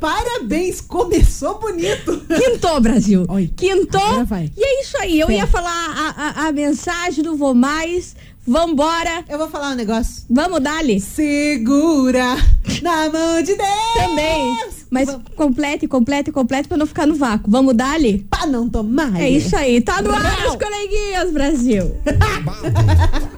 Parabéns, começou bonito. Quintou, Brasil. Oi, Quintou. E é isso aí. Eu ia falar a, a, a mensagem, não vou mais. Vambora. Eu vou falar um negócio. Vamos dali. Segura na mão de Deus. Também. Mas Vamos. complete, complete, complete pra não ficar no vácuo. Vamos dali? Pra não tomar. É isso aí. Tá no ar, os coleguinhas, Brasil.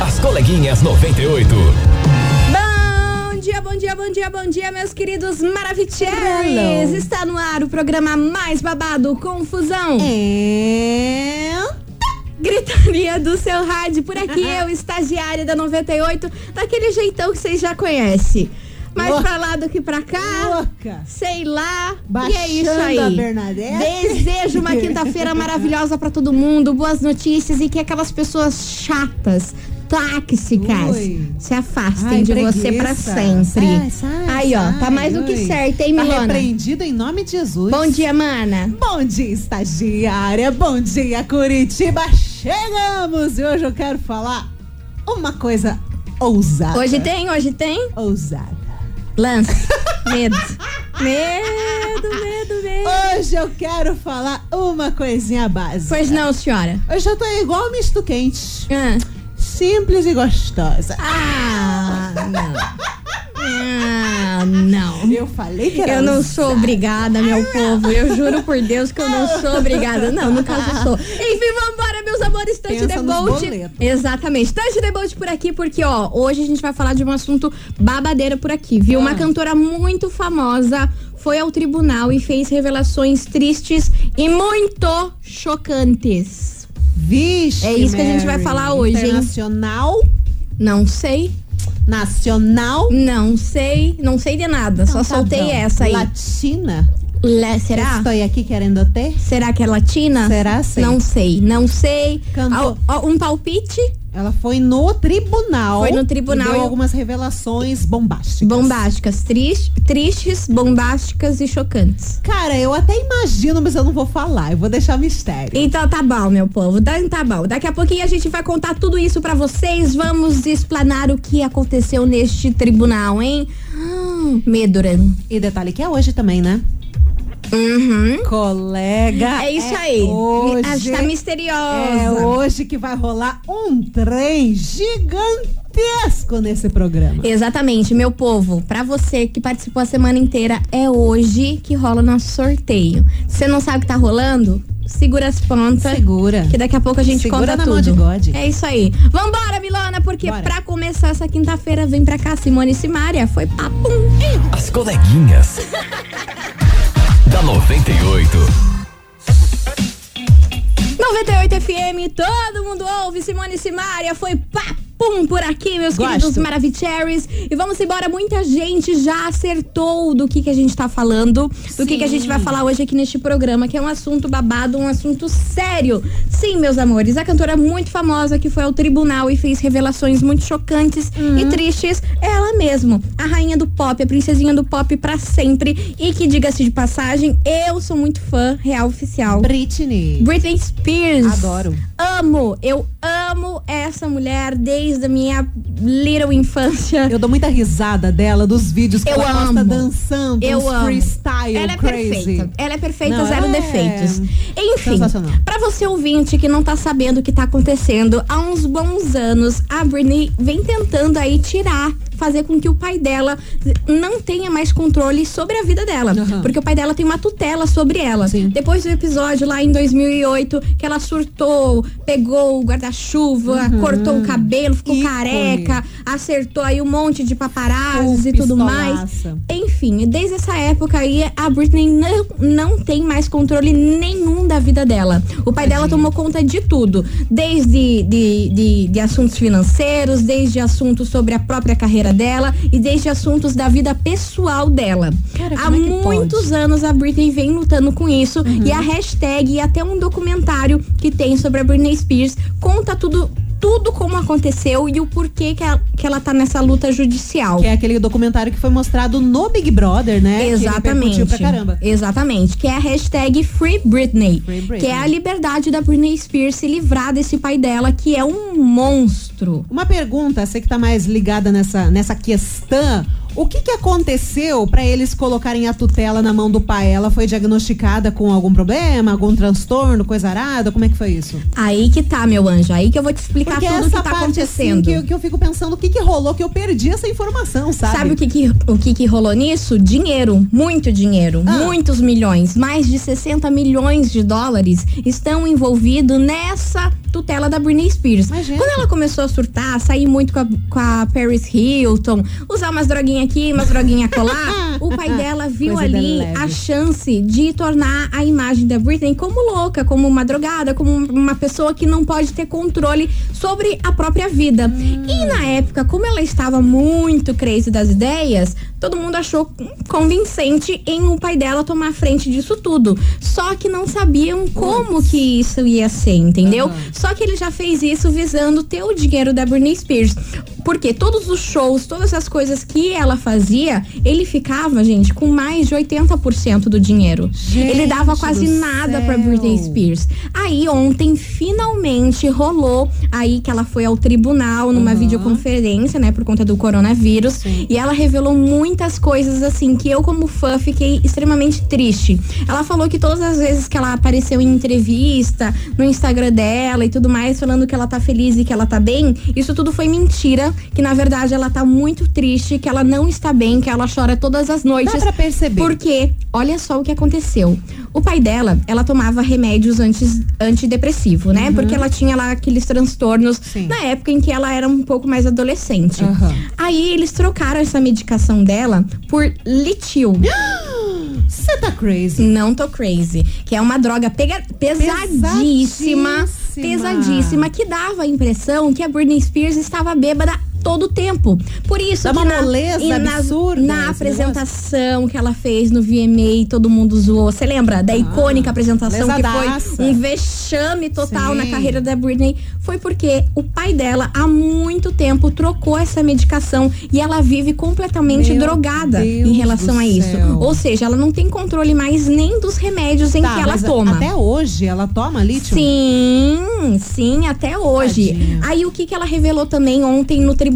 As coleguinhas 98. Bom dia, bom dia, bom dia, bom dia, meus queridos. Hello. Está no ar o programa mais babado, Confusão. É. Gritaria do seu rádio. Por aqui eu, estagiária da 98, daquele jeitão que vocês já conhecem. Mais Louca. pra lá do que pra cá. Louca. Sei lá. e Baixando é isso aí. a Bernadette. Desejo uma quinta-feira maravilhosa pra todo mundo, boas notícias e que aquelas pessoas chatas, tóxicas, Ui. se afastem Ai, de você pra preguiça. sempre. Sai, sai, aí, ó, tá sai, mais do que certo, hein, Tá Milona? repreendido em nome de Jesus. Bom dia, mana. Bom dia, estagiária. Bom dia, Curitiba. Chegamos e hoje eu quero falar uma coisa ousada. Hoje tem, hoje tem? Ousada. Lance. Medo. Medo, medo, medo. Hoje eu quero falar uma coisinha básica. Pois não, senhora. Hoje eu tô igual misto quente. Ah, Simples e gostosa. ah não. Ah, não. Eu falei que era Eu não sou obrigada, meu povo. Eu juro por Deus que eu não sou obrigada. Não, no caso eu sou. Enfim, vambora, meus amores. Boat. boletos. Exatamente. The boat por aqui, porque, ó, hoje a gente vai falar de um assunto babadeira por aqui, viu? Uma Ah. cantora muito famosa foi ao tribunal e fez revelações tristes e muito chocantes. Vixe, É isso que a gente vai Mary. falar hoje, hein? Internacional, Não sei, nacional. não sei, não sei de nada. Só Então tá soltei bom. essa aí. Latina. Le- será? Estou aqui querendo ter. Será que é latina? Será, sim. Não sei, não sei. Ó, um palpite Ela foi no tribunal. Foi no tribunal E deu algumas revelações bombásticas. bombásticas, tris- tristes, bombásticas e chocantes. Cara, eu até imagino, mas eu não vou falar. Eu vou deixar mistério. Então tá bom, meu povo. Tá, tá bom. Daqui a pouquinho a gente vai contar tudo isso pra vocês. Vamos explanar o que aconteceu neste tribunal, hein? Hum, Medoran. E detalhe que é hoje também, né? Uhum. Colega. É isso aí. Hoje, A- Tá misteriosa. é hoje que vai rolar um trem gigantesco nesse programa. Exatamente, meu povo. Pra você que participou a semana inteira, é hoje que rola o nosso sorteio. Se você não sabe o que tá rolando, segura as pontas. Segura. Que daqui a pouco a gente Segura conta na tudo. mão de God. É isso aí. Vambora, Milona, porque Bora. pra começar essa quinta-feira, vem pra cá, Simone e Simária. Foi papum. As coleguinhas. Da 98. 98 FM, todo mundo ouve. Simone Simária. Foi papum por aqui, meus Gosto. queridos Maravicheries. E vamos embora. Muita gente já acertou do que, que a gente tá falando, do que, que a gente vai falar hoje aqui neste programa, que é um assunto babado, um assunto sério. Sim, meus amores, a cantora muito famosa que foi ao tribunal e fez revelações muito chocantes e tristes é ela mesma, a rainha do pop, a princesinha do pop pra sempre. E que, diga-se de passagem, eu sou muito fã real oficial. Britney. Britney Spears. Adoro. Amo, eu amo essa mulher desde a minha little infância. Eu dou muita risada dela, dos vídeos que Eu ela amo. posta dançando, Eu uns amo. freestyle Ela é crazy. perfeita. Ela é perfeita, Não, zero é defeitos. Enfim, pra você ouvinte que não tá sabendo o que tá acontecendo, há uns bons anos a Britney vem tentando aí tirar, fazer com que o pai dela não tenha mais controle sobre a vida dela, Aham. porque o pai dela tem uma tutela sobre ela. Sim. Depois do episódio lá em 2008 que ela surtou, pegou o guarda-chuva, cortou o cabelo, ficou Uhum. Ícone. careca, acertou aí um monte de paparazzis Uh, e tudo mais. Enfim, desde essa época aí, a Britney não, não tem mais controle nenhum da vida dela. O pai dela tomou conta de tudo. Desde de, de, de assuntos financeiros, desde assuntos sobre a própria carreira dela e desde assuntos da vida pessoal dela. Cara, Há é que muitos pode? anos a Britney vem lutando com isso Uhum. e a hashtag e até um documentário que tem sobre a Britney Spears conta tudo tudo como aconteceu e o porquê que ela, que ela tá nessa luta judicial. Que é aquele documentário que foi mostrado no Big Brother, né? Que Exatamente. repercutiu pra caramba. Exatamente. Que é a hashtag Free Britney, Free Britney. Que é a liberdade da Britney Spears se livrar desse pai dela, que é um monstro. Uma pergunta, você que tá mais ligada nessa, nessa questão. O que que aconteceu pra eles colocarem a tutela na mão do pai? Ela foi diagnosticada com algum problema, algum transtorno, coisa arada? Como é que foi isso? Aí que tá, meu anjo. Aí que eu vou te explicar Porque tudo o que tá parte assim acontecendo. que, eu- que eu fico pensando o que que rolou, que eu perdi essa informação, sabe? Sabe o que que, o que que rolou nisso? Dinheiro, muito dinheiro, Ah. muitos milhões, mais de 60 milhões de dólares estão envolvidos nessa tutela da Britney Spears. Gente. Quando ela começou a surtar, sair muito com a, com a Paris Hilton, usar umas droguinhas aqui, umas droguinhas colar, o pai dela viu Coisa ali a chance de tornar a imagem da Britney como louca, como uma drogada, como uma pessoa que não pode ter controle sobre a própria vida. E na época, como ela estava muito crazy das ideias, todo mundo achou convincente em o pai dela tomar frente disso tudo. Só que não sabiam como que isso ia ser, entendeu? Aham. Só que ele já fez isso visando ter o dinheiro da Britney Spears. Porque todos os shows, todas as coisas que ela fazia, ele ficava, gente, com mais de 80% do dinheiro. Gente ele dava quase nada pra céu. Britney Spears. Aí ontem finalmente rolou aí que ela foi ao tribunal numa Aham. videoconferência, né, por conta do coronavírus, Sim. e ela revelou muitas coisas assim que eu como fã fiquei extremamente triste. Ela falou que todas as vezes que ela apareceu em entrevista no Instagram dela e tudo mais, falando que ela tá feliz e que ela tá bem, isso tudo foi mentira, que na verdade ela tá muito triste, que ela não está bem, que ela chora todas as noites. Dá pra perceber. Porque, olha só o que aconteceu. O pai dela, ela tomava remédios antes, antidepressivo, né? Porque ela tinha lá aqueles transtornos Uhum. Sim. na época em que ela era um pouco mais adolescente. Aham. Aí eles trocaram essa medicação dela por litil. Você tá crazy. Não tô crazy. Que é uma droga pega- pesadíssima, Pesadíssima. Pesadíssima, que dava a impressão que a Britney Spears estava bêbada todo o tempo. Por isso Dá que uma na, moleza na- absurda na apresentação que ela fez no VMA, todo mundo zoou. Você lembra da icônica apresentação que foi um vexame total Sim. na carreira da Britney? Foi porque o pai dela há muito tempo trocou essa medicação e ela vive completamente Meu drogada Deus em relação a isso. céu. Ou seja, ela não tem controle mais nem dos remédios em Tá, que ela toma. Até hoje ela toma lítio? Sim, sim, até hoje. Tadinha. Aí o que, que ela revelou também ontem no tribunal?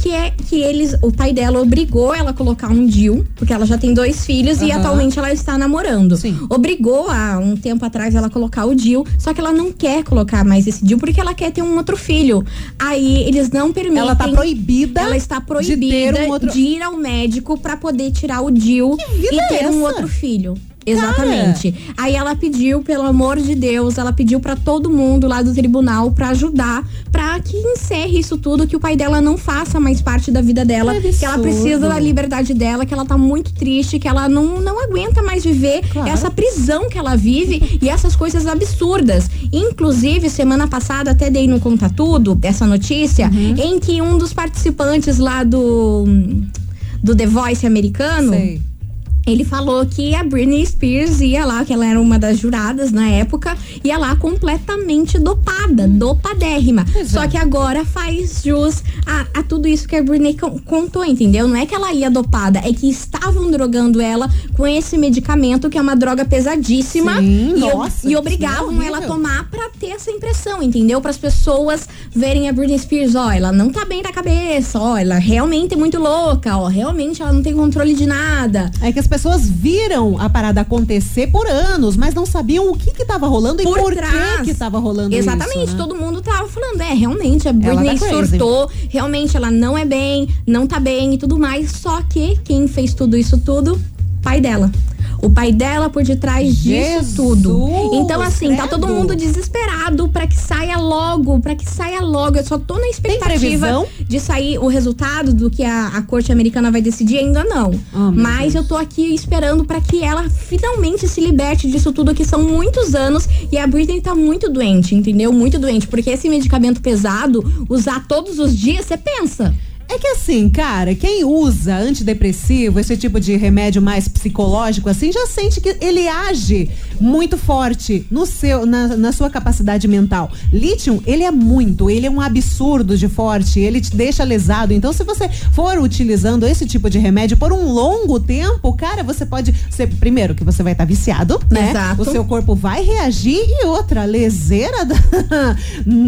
Que é que eles, o pai dela obrigou ela a colocar um DIU, porque ela já tem dois filhos e Aham. atualmente ela está namorando. Sim. Obrigou há um tempo atrás ela a colocar o DIU, só que ela não quer colocar mais esse DIU porque ela quer ter um outro filho. Aí eles não permitem. Ela tá proibida Ela está de proibida ter um outro... de ir ao médico pra poder tirar o DIU e é ter um essa? outro filho. Exatamente. Aí ela pediu, pelo amor de Deus, ela pediu pra todo mundo lá do tribunal pra ajudar, pra que encerre isso tudo, que o pai dela não faça mais parte da vida dela, Que que ela precisa da liberdade dela, que ela tá muito triste, que ela não, não aguenta mais viver Claro. essa prisão que ela vive e essas coisas absurdas. Inclusive, semana passada até dei no Conta Tudo essa notícia, Uhum. em que um dos participantes lá do do The Voice americano, Sei. Ele falou que a Britney Spears ia lá, que ela era uma das juradas na época, ia lá completamente dopada, dopadérrima. Pois Só é. que agora faz jus a, a tudo isso que a Britney con- contou, entendeu? Não é que ela ia dopada, é que estavam drogando ela com esse medicamento, que é uma droga pesadíssima. Sim, e, nossa, e que obrigavam ela a tomar pra ter essa impressão, entendeu? Para as pessoas verem a Britney Spears, ó, ela não tá bem da cabeça, ó, ela realmente é muito louca, ó, realmente ela não tem controle de nada. É que as pessoas viram a parada acontecer por anos, mas não sabiam o que que tava rolando Por e por trás. que que tava rolando Exatamente, isso, né? todo mundo tava falando, é, realmente a Ela Britney tá crazy. surtou, realmente ela não é bem, não tá bem e tudo mais, só que quem fez tudo isso tudo, pai dela. O pai dela por detrás Jesus, disso tudo. Então, assim, tá todo credo. mundo desesperado pra que saia logo, pra que saia logo. Eu só tô na expectativa de sair o resultado do que a, a corte americana vai decidir, ainda não. Oh, Mas eu tô aqui esperando pra que ela finalmente se liberte disso tudo, que são muitos anos. E a Britney tá muito doente, entendeu? Muito doente. Porque esse medicamento pesado, usar todos os dias, você pensa. É que assim, cara, quem usa antidepressivo, esse tipo de remédio mais psicológico, assim, já sente que ele age muito forte no seu, na, na sua capacidade mental. Lítio, ele é muito, ele é um absurdo de forte, ele te deixa lesado. Então, se você for utilizando esse tipo de remédio por um longo tempo, cara, você pode. Ser, primeiro, que você vai estar viciado, né? Exato. O seu corpo vai reagir e outra, a leseira da,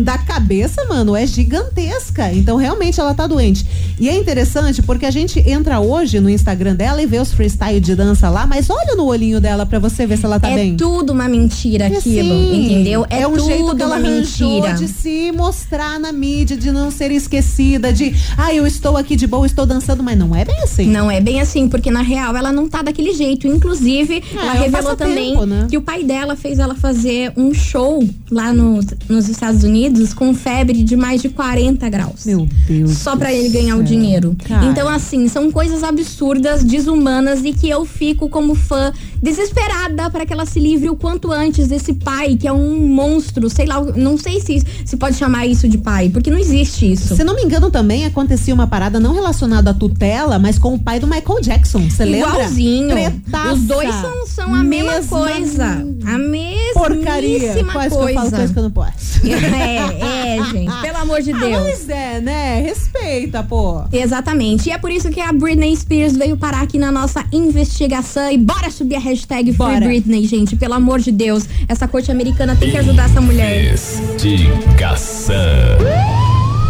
da cabeça, mano, é gigantesca. Então, realmente, ela tá doente. E é interessante porque a gente entra hoje no Instagram dela e vê os freestyle de dança lá, mas olha no olhinho dela pra você ver se ela tá é bem. tudo uma mentira aquilo, assim, entendeu? É, um tudo jeito que ela uma mentira. de se mostrar na mídia, de não ser esquecida, de, ah, eu estou aqui de boa, estou dançando, mas não é bem assim. Não é bem assim, porque na real ela não tá daquele jeito. Inclusive, É, ela é revelou também né? que o pai dela fez ela fazer um show lá no, nos Estados Unidos com febre de mais de 40 graus. Meu Deus. Só pra ele ganhar o céu. dinheiro. Cara. Então, assim, são coisas absurdas, desumanas e que eu fico como fã desesperada para que ela se livre o quanto antes desse pai, que é um monstro, sei lá, não sei se se pode chamar isso de pai, porque não existe isso. Se não me engano, também acontecia uma parada não relacionada à tutela, mas com o pai do Michael Jackson. Você lembra? Igualzinho. Tretaça. Os dois são, são a mesma, Mesma coisa. A mesma Porcaria. Quase que eu falo coisa que eu não posso. É, é, gente. Pelo amor de Ah, Deus. Pois é, né? Respeita, pô. Exatamente. E é por isso que a Britney Spears veio parar aqui na nossa investigação. E bora subir a hashtag Free Bora. Britney, gente. Pelo amor de Deus. Essa corte americana tem que ajudar essa mulher. Investigação.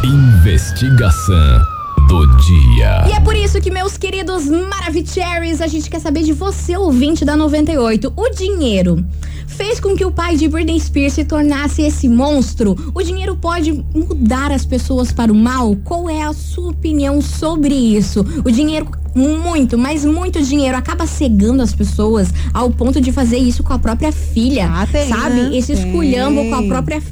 Investigação do dia. E é por isso que, meus queridos Maravicheries, a gente quer saber de você, ouvinte da 98. O dinheiro fez com que o pai de Britney Spears se tornasse esse monstro? O dinheiro pode mudar as pessoas para o mal? Qual é a sua opinião sobre isso? O dinheiro muito, mas muito dinheiro acaba cegando as pessoas ao ponto de fazer isso com a própria filha. Ah, tem, sabe? né? Esse esculhambo com a própria.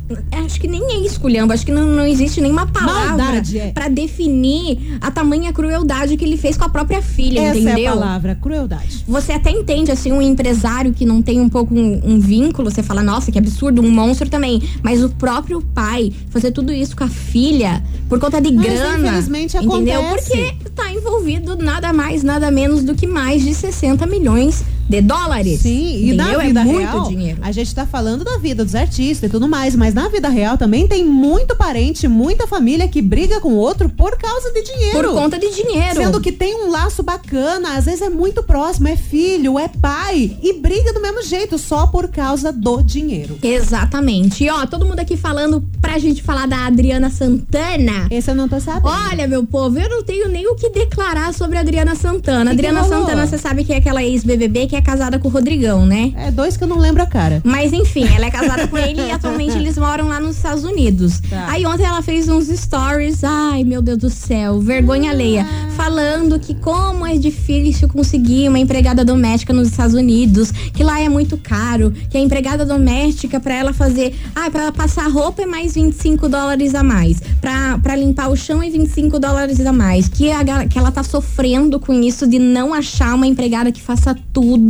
Acho que nem é esculhambo, acho que não, não existe nenhuma palavra é. pra definir a tamanha crueldade que ele fez com a própria filha, Essa entendeu? é a palavra, crueldade. Você até entende, assim, um empresário que não tem um pouco um, um vínculo, você fala, nossa, que absurdo, um monstro também. Mas o próprio pai fazer tudo isso com a filha por conta de Mas, grana. infelizmente, entendeu? acontece. Porque tá envolvido nada mais, nada menos do que mais de 60 milhões de dólares. Sim, e na vida é muito real, dinheiro. a gente tá falando da vida dos artistas e tudo mais, mas na vida real também tem muito parente, muita família que briga com o outro por causa de dinheiro. Por conta de dinheiro. Sendo que tem um laço bacana, às vezes é muito próximo, é filho, é pai, e briga do mesmo jeito, só por causa do dinheiro. Exatamente. E ó, todo mundo aqui falando pra gente falar da Adriana Santana. Esse eu não tô sabendo. Olha, meu povo, eu não tenho nem o que declarar sobre a Adriana Santana. Que que Adriana rolou? Santana, você sabe que é aquela ex-BBB que é casada com o Rodrigão, né? É dois que eu não lembro a cara. Mas enfim, ela é casada com ele e atualmente eles moram lá nos Estados Unidos. Tá. Aí ontem ela fez uns stories, ai meu Deus do céu, vergonha alheia, falando que como é difícil conseguir uma empregada doméstica nos Estados Unidos, que lá é muito caro, que a empregada doméstica pra ela fazer, ai, pra ela passar roupa é mais 25 dólares a mais, pra, pra limpar o chão é 25 dólares a mais, que, a, que ela tá sofrendo com isso de não achar uma empregada que faça tudo.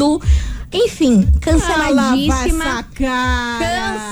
Enfim, canceladíssima. Ah.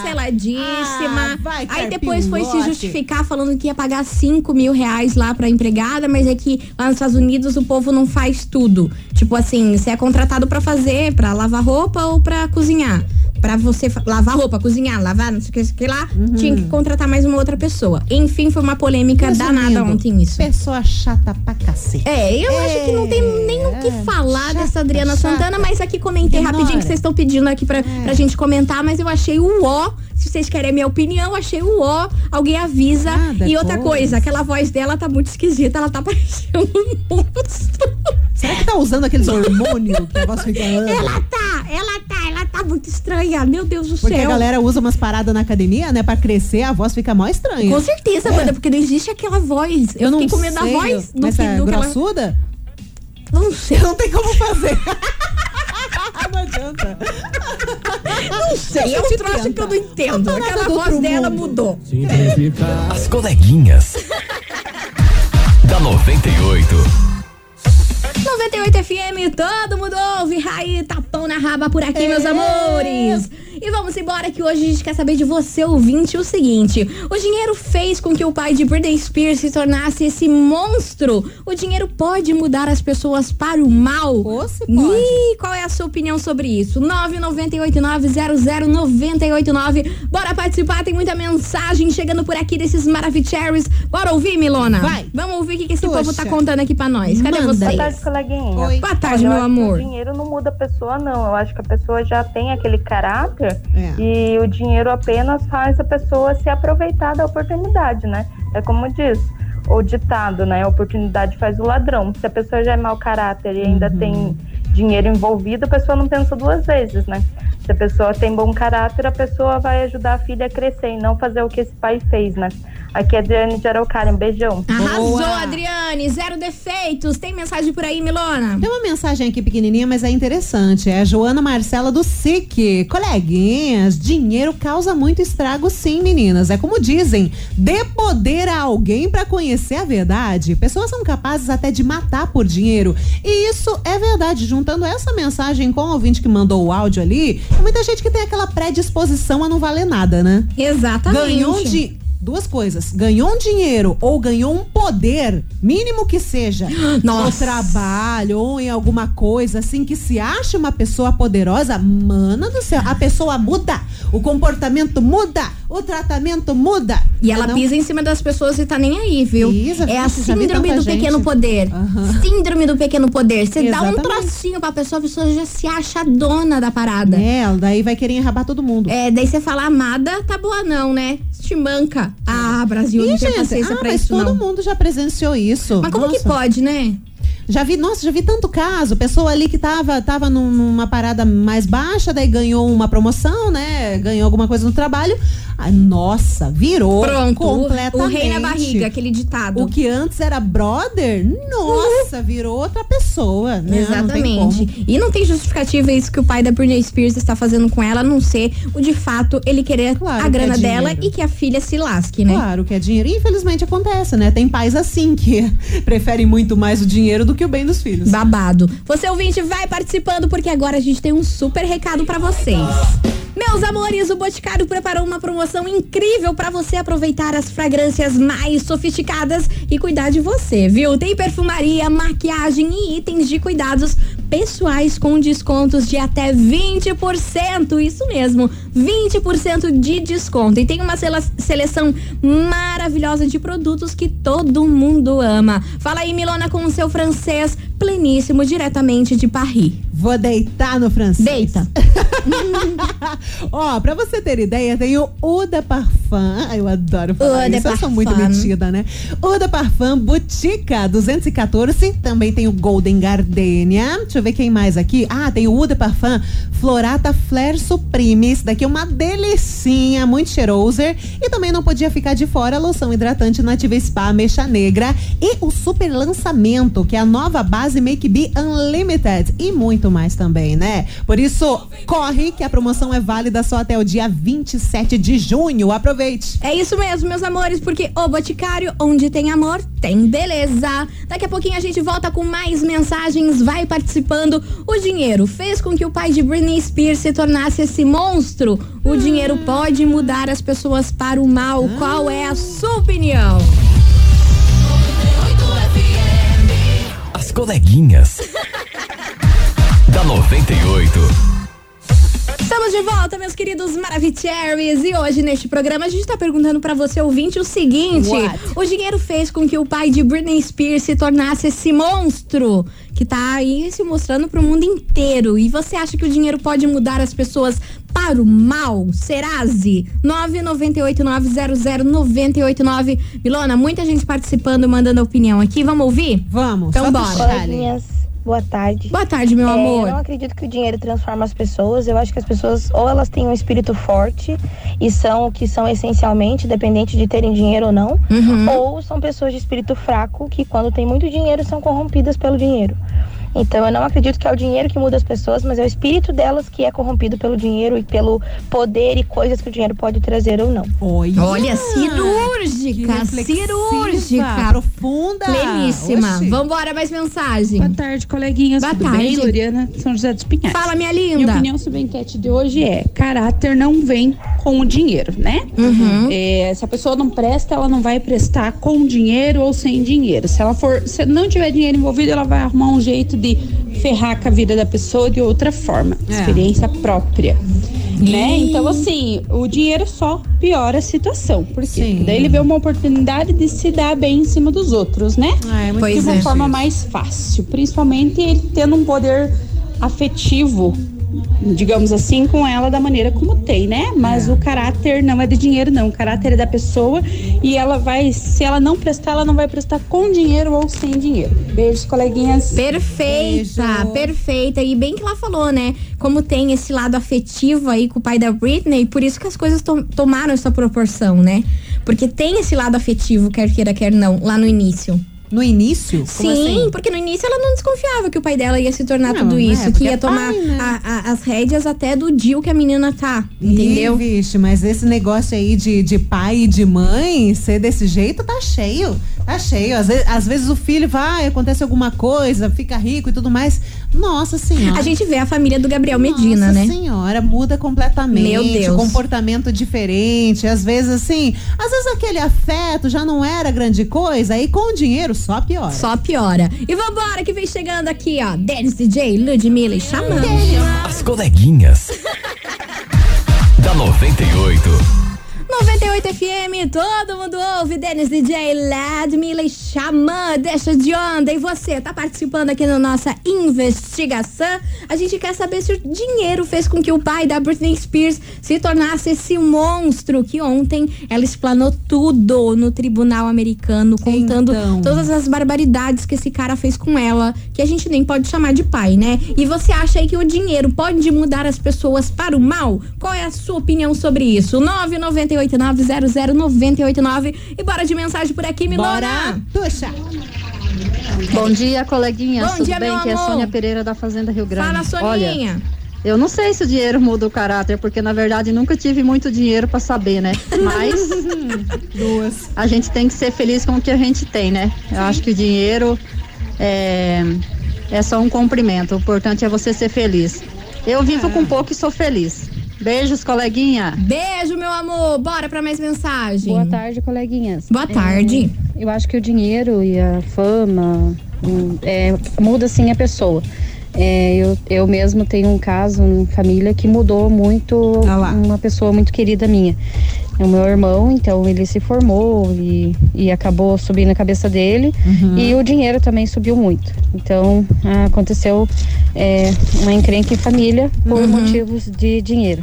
Canceladíssima. Ah, Aí depois foi se justificar falando que ia pagar 5 mil reais lá pra empregada, mas é que lá nos Estados Unidos o povo não faz tudo. Tipo assim, você é contratado pra fazer, pra lavar roupa ou pra cozinhar. Pra você lavar roupa, cozinhar, lavar, não sei o que, que lá, tinha que contratar mais uma outra pessoa. Enfim, foi uma polêmica danada Resumindo, ontem isso. Pessoa chata pra cacete. É, eu acho que não tem nem o que É, falar chata, dessa Adriana chata. Santana, mas aqui comentei Ignora. rapidinho que vocês estão pedindo aqui pra, pra gente comentar, mas eu achei o ó. Se vocês querem a minha opinião, achei o ó. Alguém avisa. Nada, e outra coisa. aquela voz dela tá muito esquisita, ela tá parecendo um monstro. Será que tá usando aqueles hormônios que a voz fica... Ela tá, ela tá, ela tá muito estranha. Meu Deus do Porque céu. a galera usa umas paradas na academia, né? Pra crescer, a voz fica mó estranha. Com certeza, Wanda, porque não existe aquela voz. Eu, Eu não fiquei com medo da voz do mas é do que ela. grossuda? Não sei. Não tem como fazer. não adianta. Não sei, é um te troço tenta. que eu não entendo. Aquela voz dela mundo. mudou. As coleguinhas. da 98. 98 FM, todo mundo ouve. Raí, tapão na raba por aqui, meus amores. E vamos embora que hoje a gente quer saber de você, ouvinte, o seguinte: o dinheiro fez com que o pai de Britney Spears se tornasse esse monstro. O dinheiro pode mudar as pessoas para o mal? Ou se pode. Ih, qual é a sua opinião sobre isso? 998900989. Bora participar, tem muita mensagem chegando por aqui desses Maravicheries. Bora ouvir, Milona? Vai. Vamos ouvir o que, que esse Poxa. povo tá contando aqui pra nós. Cadê Manda. vocês? Boa tarde, coleguinha. Oi. Boa tarde, Olha, meu eu acho que amor. O dinheiro não muda a pessoa, não. Eu acho que a pessoa já tem aquele caráter É. e o dinheiro apenas faz a pessoa se aproveitar da oportunidade, né? É como diz o ditado, né? A oportunidade faz o ladrão. Se a pessoa já é mau caráter e ainda Uhum. tem dinheiro envolvido, a pessoa não pensa duas vezes, né? Se a pessoa tem bom caráter, a pessoa vai ajudar a filha a crescer e não fazer o que esse pai fez, né? Aqui é a Adriane de Araucária. Um beijão. Arrasou, Boa. Adriane. Zero defeitos. Tem mensagem por aí, Milona? Tem uma mensagem aqui pequenininha, mas é interessante. É a Joana Marcela do SIC. Coleguinhas, dinheiro causa muito estrago sim, meninas. É como dizem, dê poder a alguém pra conhecer a verdade. Pessoas são capazes até de matar por dinheiro. E isso é verdade. Juntando essa mensagem com o ouvinte que mandou o áudio ali, muita gente que tem aquela predisposição a não valer nada, né? Exatamente. Ganhou di- Duas coisas. Ganhou um dinheiro ou ganhou um poder, mínimo que seja. Nossa. No trabalho ou em alguma coisa assim que se acha uma pessoa poderosa, mana do céu, a pessoa muda. O comportamento muda, o tratamento muda. E ela Não- pisa em cima das pessoas e tá nem aí, viu? Pisa, é a síndrome do gente. pequeno poder. Síndrome do pequeno poder. Você dá um trocinho pra pessoa, a pessoa já se acha dona da parada. É, daí vai querer enrabar todo mundo. É, daí você fala, amada, tá boa não, né? Te manca. Ah, Brasil, Ih, não paciência ah, pra mas isso todo não. mundo já presenciou isso. Mas como que Nossa. pode, né? Já vi, nossa, já vi tanto caso. Pessoa ali que tava, tava num- numa parada mais baixa, daí ganhou uma promoção, né? Ganhou alguma coisa no trabalho. Ah, nossa, virou Pronto, completamente. o rei na barriga, aquele ditado. O que antes era brother, nossa, virou outra pessoa, né? Não. Exatamente. e não tem justificativa isso que o pai da Britney Spears está fazendo com ela, a não ser o de fato ele querer Claro a que grana é dela e que a filha se lasque, né? Claro que é dinheiro. E, Infelizmente acontece, né? Tem pais assim que preferem muito mais o dinheiro do que o bem dos filhos. Babado. Você ouvinte, vai participando porque agora a gente tem um super recado pra vocês. Meus amores, o Boticário preparou uma promoção incrível pra você aproveitar as fragrâncias mais sofisticadas e cuidar de você, viu? Tem perfumaria, maquiagem e itens de cuidados pessoais com descontos de até 20%. Isso mesmo, 20% de desconto. E tem uma sele- seleção maravilhosa de produtos que todo mundo ama. Fala aí, Milona, com o seu francês pleníssimo, diretamente de Paris. Vou deitar no francês. Deita. Ó, pra você ter ideia, tem o Eau de Parfum. Eu adoro falar Eau isso. Eu sou Parfum. muito metida, né? Eau de Parfum Botica 214. Também tem o Golden Gardenia. Deixa eu ver quem mais aqui. Ah, tem o Eau de Parfum Florata Flair Supreme. Esse daqui uma delicinha, muito cheiroser. E também não podia ficar de fora a loção hidratante Nativa Spa Mecha Negra. E o super lançamento, que é a nova base Make Be Unlimited. E muito mais também, né? Por isso, corre que a promoção é válida só até o dia 27 de junho. Aproveite. É isso mesmo, meus amores, porque o Boticário, onde tem amor, tem beleza. Daqui a pouquinho a gente volta com mais mensagens, vai participando. O dinheiro fez com que o pai de Britney Spears se tornasse esse monstro. O dinheiro pode mudar as pessoas para o mal. Qual é a sua opinião? As coleguinhas. da 98. Estamos de volta, meus queridos Maravicheries. E hoje, neste programa, a gente tá perguntando pra você, ouvinte, o seguinte: What? o dinheiro fez com que o pai de Britney Spears se tornasse esse monstro que tá aí se mostrando pro mundo inteiro. E você acha que o dinheiro pode mudar as pessoas para o mal? Serase? 998900989. Milona, muita gente participando, mandando opinião aqui. Vamos ouvir? Vamos. Então bora. boa tarde. Boa tarde, meu É, amor. eu não acredito que o dinheiro transforma as pessoas. Eu acho que as pessoas ou elas têm um espírito forte e são o que são essencialmente, dependente de terem dinheiro ou não, Uhum. ou são pessoas de espírito fraco que quando tem muito dinheiro são corrompidas pelo dinheiro. Então eu não acredito que é o dinheiro que muda as pessoas, mas é o espírito delas que é corrompido pelo dinheiro e pelo poder e coisas que o dinheiro pode trazer ou não. Olha, Olha, cirúrgica, cirúrgica. Profunda. Pleníssima. Oxi. Vambora, mais mensagem. Boa tarde, coleguinhas. Boa Tudo tarde. bem? Loriana, São José dos Pinhais. Fala, minha Minha linda. opinião sobre a enquete de hoje é: caráter não vem com o dinheiro, né? Uhum. É, se a pessoa não presta, ela não vai prestar com dinheiro ou sem dinheiro. Se ela for, se não tiver dinheiro envolvido, ela vai arrumar um jeito de ferrar com a vida da pessoa de outra forma. É. Experiência própria. Né? Então, assim, o dinheiro só piora a situação. Sim. Porque daí ele vê uma oportunidade de se dar bem em cima dos outros, né? Ah, é Pois de uma é. forma mais fácil, principalmente ele tendo um poder afetivo, digamos assim, com ela da maneira como tem, né? Mas o caráter não é de dinheiro, não. O caráter é da pessoa e ela vai, se ela não prestar, ela não vai prestar com dinheiro ou sem dinheiro. Beijos, coleguinhas. Perfeita, Beijo. perfeita. E bem que ela falou, né? Como tem esse lado afetivo aí com o pai da Britney, por isso que as coisas to- tomaram essa proporção, né? Porque tem esse lado afetivo, quer queira, quer não, lá no início. No início? Sim, assim? porque no início ela não desconfiava que o pai dela ia se tornar Não, tudo é, isso, que porque ia é tomar pai, né? a- a- as rédeas até do dia que a menina tá, entendeu? Ih, vixe, mas esse negócio aí de, de pai e de mãe ser desse jeito tá cheio. Tá cheio. Às vezes, às vezes o filho vai, acontece alguma coisa, fica rico e tudo mais. Nossa senhora. A gente vê a família do Gabriel Medina, Nossa né? senhora, muda completamente. Meu Deus. Comportamento diferente. Às vezes, assim, às vezes aquele afeto já não era grande coisa, aí com o dinheiro só piora. Só piora. E vambora, que vem chegando aqui, ó. Dennis DJ, Ludmilla e Xamã. As coleguinhas. da 98. 98 FM, todo mundo ouve. Dennis DJ, Ludmilla e Xamã. Deixa de onda. E você, tá participando aqui na nossa investigação? A gente quer saber se o dinheiro fez com que o pai da Britney Spears se tornasse esse monstro que ontem ela explanou tudo no tribunal americano, contando Então. todas as barbaridades que esse cara fez com ela, que a gente nem pode chamar de pai, né? E você acha aí que o dinheiro pode mudar as pessoas para o mal? Qual é a sua opinião sobre isso? 998900989 e bora de mensagem por aqui, Milona. Bora, puxa. Bom dia, coleguinhas. Bom Tudo dia, bem? Aqui é amor. Sônia Pereira da Fazenda Rio Grande. Fala, Soninha. Olha, eu não sei se o dinheiro muda o caráter, porque na verdade nunca tive muito dinheiro pra saber, né? Mas Duas. a gente tem que ser feliz com o que a gente tem, né? Eu acho que o dinheiro é, é só um cumprimento. O importante é você ser feliz. Eu vivo com pouco e sou feliz. Beijos, coleguinha. Beijo, meu amor. Bora pra mais mensagem. Boa tarde, coleguinhas. Boa tarde. É, eu acho que o dinheiro e a fama hum, é, muda sim a pessoa. É, eu, eu mesmo tenho um caso em família que mudou muito Ah uma pessoa muito querida minha. É o meu irmão, então ele se formou e, e acabou subindo a cabeça dele e o dinheiro também subiu muito. Então aconteceu é, uma encrenca em família por motivos de dinheiro.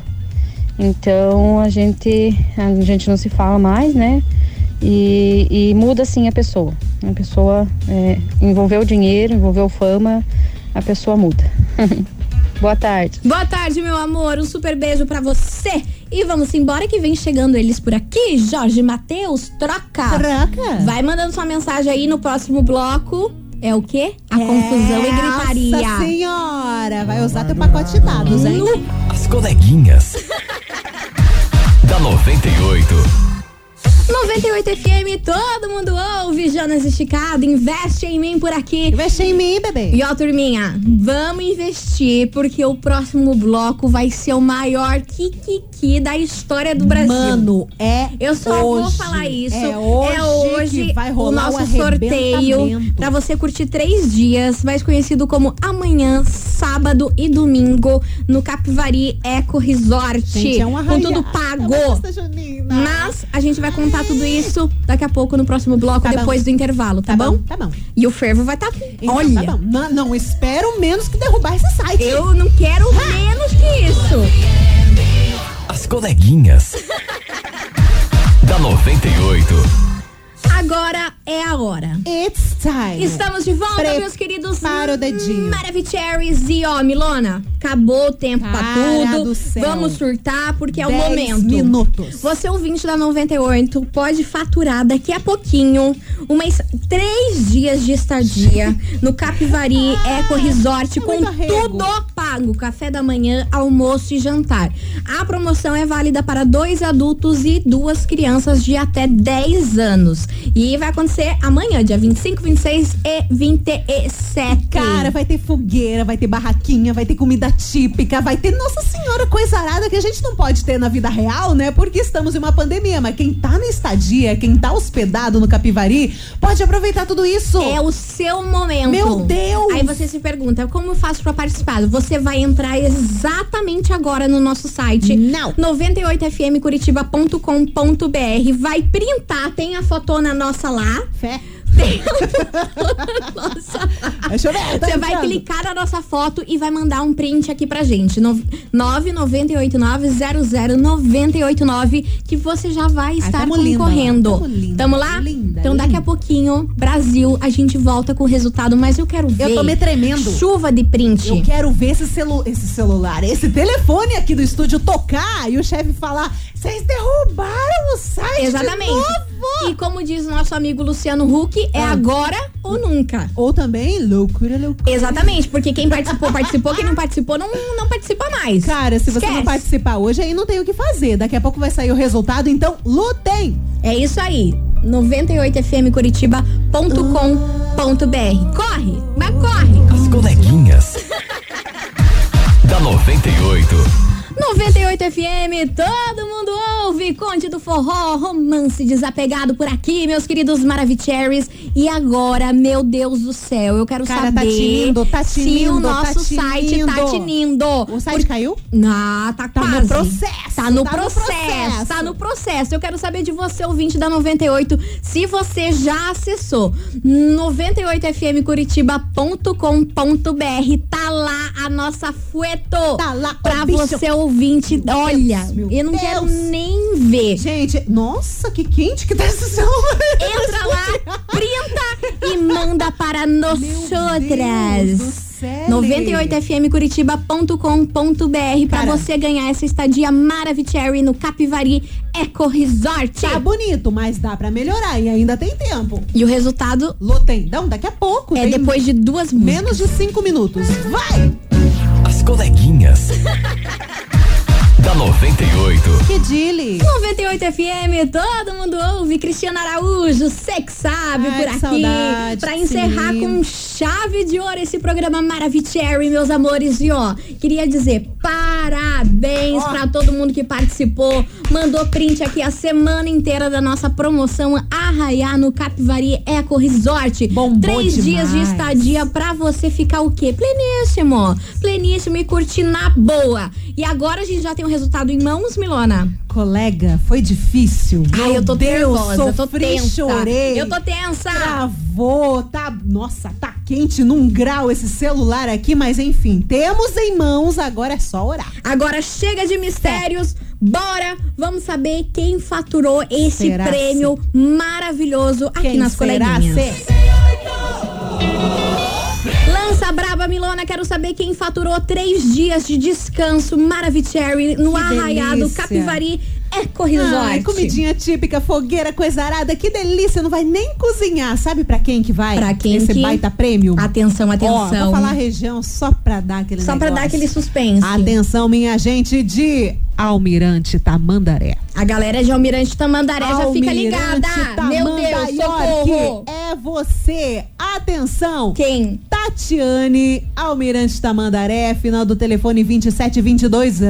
Então a gente, a gente não se fala mais, né? E, e muda sim a pessoa. A pessoa é, envolveu dinheiro, envolveu fama, a pessoa muda. Boa tarde. Boa tarde, meu amor. Um super beijo pra você. E vamos embora que vem chegando eles por aqui. Jorge Matheus, troca. Troca. Vai mandando sua mensagem aí no próximo bloco. É o quê? A confusão e gritaria. Nossa senhora, vai usar teu pacote de dados, hein? As coleguinhas. da 98. 98 FM, todo mundo ouve. Jonas Esticado, investe em mim por aqui. Investe em mim, bebê. E ó, turminha, vamos investir porque o próximo bloco vai ser o maior kikiki da história do Brasil. Mano, é Eu só vou hoje. falar isso. É hoje, que vai o rolar nosso o sorteio pra você curtir três dias, mais conhecido como amanhã, sábado e domingo no Capivari Eco Resort. Gente, é uma com tudo pago. junina. Mas a gente vai contar tudo isso daqui a pouco no próximo bloco, Tá bom. depois do intervalo, tá, bom? Tá bom. E o fervo vai estar. Tá... Então, Olha, tá bom. Não, não, espero menos que derrubar esse site. eu não quero menos que isso. As coleguinhas. da 98. Agora é a hora. It's time. Estamos de volta, Prepara meus queridos o dedinho. Maravicheries. E ó, Milona, acabou o tempo pra Cara tudo. do céu. Vamos surtar porque é o momento. minutos. Você ouvinte da 98 pode faturar daqui a pouquinho umas três dias de estadia no Capivari Eco Resort com Ah, muito arrego. tudo pago, café da manhã, almoço e jantar. A promoção é válida para dois adultos e duas crianças de até 10 anos. E vai acontecer amanhã, dia 25, 26 e 27. Cara, vai ter fogueira, vai ter barraquinha, vai ter comida típica, vai ter Nossa Senhora coisa arada que a gente não pode ter na vida real, né? Porque estamos em uma pandemia. Mas quem tá na estadia, quem tá hospedado no Capivari, pode aproveitar tudo isso. É o seu momento. Meu Deus! Aí você se pergunta, como eu faço pra participar? Você vai entrar exatamente agora no nosso site. Não. 98fmcuritiba.com.br. Vai printar, tem a fotona nossa lá. Fé. Tem a fotona nossa lá. Deixa eu ver, tá Você vai entrando. clicar na nossa foto e vai mandar um print aqui pra gente. No- 998900989 que você já vai estar tamo linda lá, concorrendo. tamo linda, Tamo lá? linda, então daqui a linda. pouquinho, Brasil, a gente volta com o resultado, mas eu quero ver. Eu tô me tremendo. Chuva de print. Eu quero ver esse, celu esse celular, esse telefone aqui do estúdio tocar e o chefe falar: vocês derrubaram o site. de Exatamente. novo." E como diz nosso amigo Luciano Huck, é Ah. agora ou nunca. Ou também, loucura, loucura. Exatamente, porque quem participou, participou, quem não participou, não, não participa mais. Cara, se você não Esquece. participar hoje, aí não tem o que fazer. Daqui a pouco vai sair o resultado, então lutem! É isso aí. 98fmcuritiba.com.br. Corre, mas corre. As coleguinhas. da 98. 98 FM, todo mundo ouve. Conte do forró, romance desapegado por aqui, meus queridos Maravicheries. E agora, meu Deus do céu, eu quero Cara, tá saber tinindo, tá se tinindo, o nosso tá site tá tinindo. O site caiu? Ah, tá, Tá no quase. processo, Tá no tá no processo, processo. tá no processo. Eu quero saber de você, ouvinte da 98, se você já acessou 98fmcuritiba.com.br. Tá lá a nossa fueto. Tá lá, pra ô, bicho. Ouvinte. Olha, eu não Deus. quero nem ver. Gente, nossa, que quente que tá esse celular. Entra lá, printa e manda para nós outras. céu. 98fmcuritiba.com.br pra Cara. você ganhar essa estadia Maravicherry no Capivari Eco Resort. Tá bonito, mas dá pra melhorar e ainda tem tempo. E o resultado Lutem. Não, daqui a pouco. é depois de duas músicas. menos de cinco minutos. Vai! As coleguinhas. da 98. Que dile. 98 FM, todo mundo ouve. Cristiano Araújo, que sabe Ai, por aqui. saudade, pra encerrar sim. com chave de ouro esse programa Maravicherry, meus amores. E ó, queria dizer parabéns Ó. pra todo mundo que participou. Mandou print aqui a semana inteira da nossa promoção Arraiar no Capivari Eco Resort. Bombou Três dias de demais. estadia pra você ficar o quê? Pleníssimo. Pleníssimo e curtir na boa. E agora a gente já tem o resultado em mãos, Milona. Colega, foi difícil. Ai, Meu eu tô Deus, nervosa, eu tô sofri, tensa. chorei. Eu tô tensa. Travou, tá. Nossa, tá quente num grau esse celular aqui, mas enfim, temos em mãos, agora é só orar. Agora chega de mistérios. Bora, vamos saber quem faturou esse Será prêmio maravilhoso aqui Quem nas será coleguinhas. ser? Lança Braba Milona, quero saber quem faturou três dias de descanso Maravicherry no Que Arraiado delícia. Capivari Eco Resort. Ai, comidinha típica, fogueira, coisa arada, que delícia, não vai nem cozinhar. Sabe pra quem que vai? Pra quem Esse que- baita prêmio? Atenção, Ó, atenção. vou falar a região só pra dar aquele Só pra negócio. dar aquele suspense. Atenção, minha gente de Almirante Tamandaré. A galera de Almirante Tamandaré já fica Almirante ligada. Meu Deus, Tamandaré, socorro. É você. Atenção. Quem? Tatiane, Almirante Tamandaré, final do telefone 2722,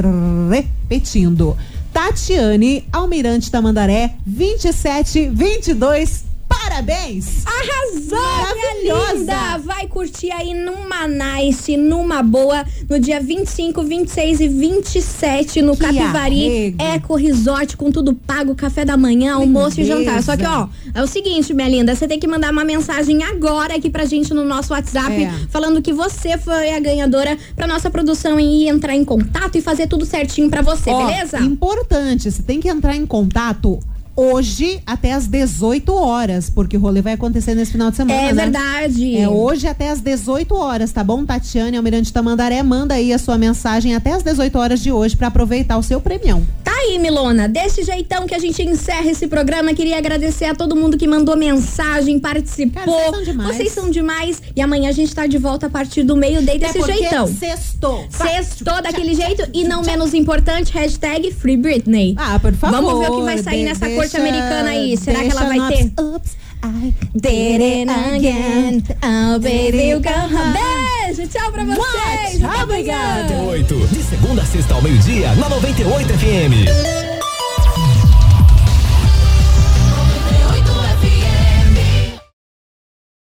repetindo. Tatiane, Almirante Tamandaré, 2722. Parabéns! Arrasou, minha linda! Vai curtir aí numa nice, numa boa, no dia 25, 26 e 27 no Que Capivari arrego. Eco Resort, com tudo pago, café da manhã, almoço e jantar. Só que, ó, é o seguinte, minha linda, você tem que mandar uma mensagem agora aqui pra gente no nosso WhatsApp, É. falando que você foi a ganhadora pra nossa produção ir entrar em contato e fazer tudo certinho pra você, Ó, beleza? Importante, você tem que entrar em contato hoje até às 18 horas, porque o rolê vai acontecer nesse final de semana. É né? verdade. É hoje até às 18 horas, tá bom? Tatiane Almirante Tamandaré, manda aí a sua mensagem até às 18 horas de hoje pra aproveitar o seu premião. Tá aí, Milona. Desse jeitão que a gente encerra esse programa, queria agradecer a todo mundo que mandou mensagem, participou. Cara, vocês são demais. Vocês são demais. E amanhã a gente tá de volta a partir do meio-day desse porque jeitão. Sextou. Sextou daquele jeito e não menos importante, hashtag Free Britney. Ah, por favor. Vamos ver o que vai sair nessa deixa- corte americana aí. Será que ela vai ter? Oops, I Did it again. Oh, baby, you go home. Beijo, tchau pra vocês. Obrigada. 8. De segunda a sexta ao meio-dia, na 98 FM.